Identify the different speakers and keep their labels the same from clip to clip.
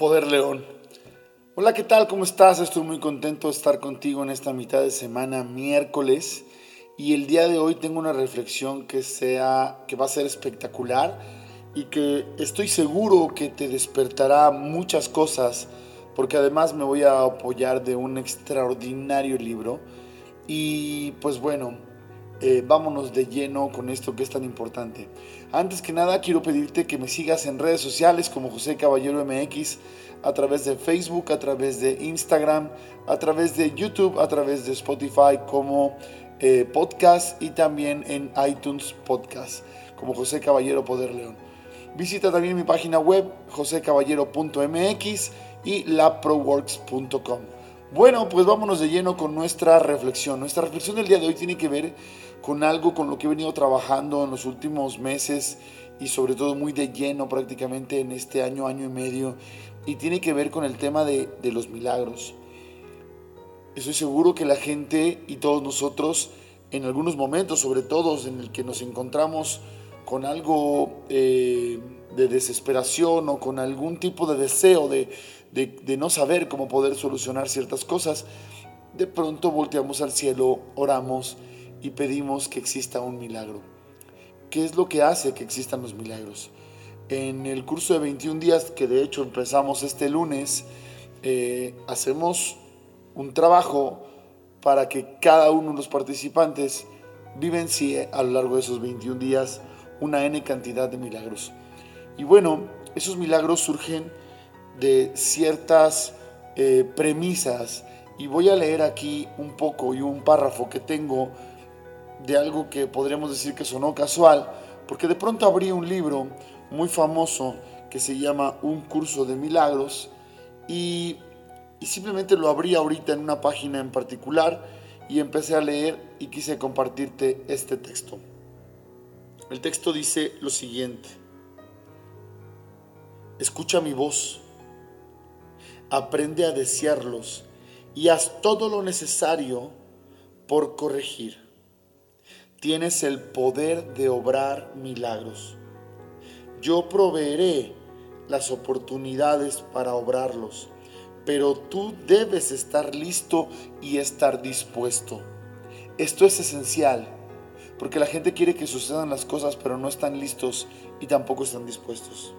Speaker 1: Poder León. Hola, ¿qué tal? ¿Cómo estás? Estoy muy contento de estar contigo en esta mitad de semana, miércoles. Y el día de hoy tengo una reflexión que, sea, que va a ser espectacular y que estoy seguro que te despertará muchas cosas, porque además me voy a apoyar de un extraordinario libro. Y pues bueno, eh, vámonos de lleno con esto que es tan importante. Antes que nada, quiero pedirte que me sigas en redes sociales como José Caballero MX, a través de Facebook, a través de Instagram, a través de YouTube, a través de Spotify como eh, podcast y también en iTunes Podcast como José Caballero Poder León. Visita también mi página web josecaballero.mx y laproworks.com. Bueno, pues vámonos de lleno con nuestra reflexión. Nuestra reflexión del día de hoy tiene que ver con algo con lo que he venido trabajando en los últimos meses y sobre todo muy de lleno prácticamente en este año, año y medio, y tiene que ver con el tema de, los milagros. Estoy seguro que la gente y todos nosotros, en algunos momentos, sobre todo en el que nos encontramos con algo eh, de desesperación o con algún tipo de deseo de, de, no saber cómo poder solucionar ciertas cosas, de pronto volteamos al cielo, oramos y pedimos que exista un milagro. ¿Qué es lo que hace que existan los milagros? En el curso de 21 días, que de hecho empezamos este lunes, eh, hacemos un trabajo para que cada uno de los participantes vivencie a lo largo de esos 21 días una N cantidad de milagros. Y bueno, esos milagros surgen de ciertas eh, premisas y voy a leer aquí un poco y un párrafo que tengo de algo que podríamos decir que sonó casual, porque de pronto abrí un libro muy famoso que se llama Un curso de milagros y, y simplemente lo abrí ahorita en una página en particular y empecé a leer y quise compartirte este texto. El texto dice lo siguiente. Escucha mi voz aprende a desearlos y haz todo lo necesario por corregir. Tienes el poder de obrar milagros. Yo proveeré las oportunidades para obrarlos, pero tú debes estar listo y estar dispuesto. Esto es esencial, porque la gente quiere que sucedan las cosas, pero no están listos y tampoco están dispuestos.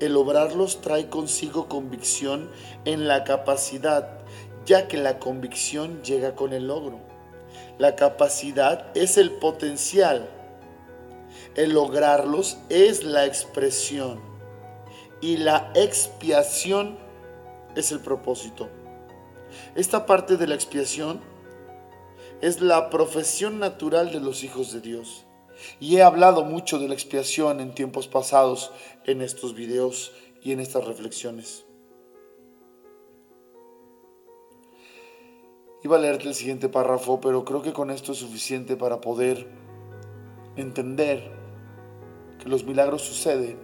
Speaker 1: El obrarlos trae consigo convicción en la capacidad, ya que la convicción llega con el logro. La capacidad es el potencial. El lograrlos es la expresión. Y la expiación es el propósito. Esta parte de la expiación es la profesión natural de los hijos de Dios. Y he hablado mucho de la expiación en tiempos pasados en estos videos y en estas reflexiones. Iba a leerte el siguiente párrafo, pero creo que con esto es suficiente para poder entender que los milagros suceden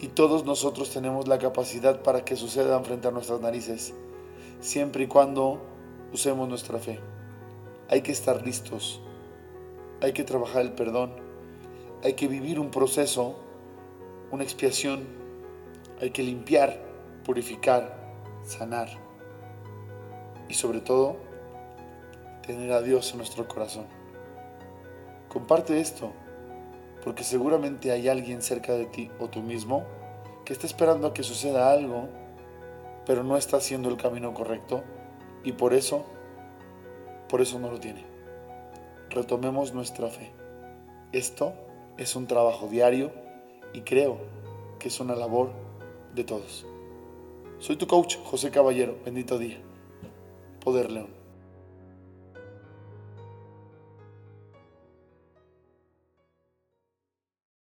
Speaker 1: y todos nosotros tenemos la capacidad para que sucedan frente a nuestras narices, siempre y cuando usemos nuestra fe. Hay que estar listos, hay que trabajar el perdón, hay que vivir un proceso, una expiación, hay que limpiar, purificar, sanar y sobre todo tener a Dios en nuestro corazón. Comparte esto, porque seguramente hay alguien cerca de ti o tú mismo que está esperando a que suceda algo, pero no está haciendo el camino correcto y por eso, por eso no lo tiene. Retomemos nuestra fe. Esto es un trabajo diario y creo que es una labor de todos. Soy tu coach, José Caballero. Bendito día. Poder León.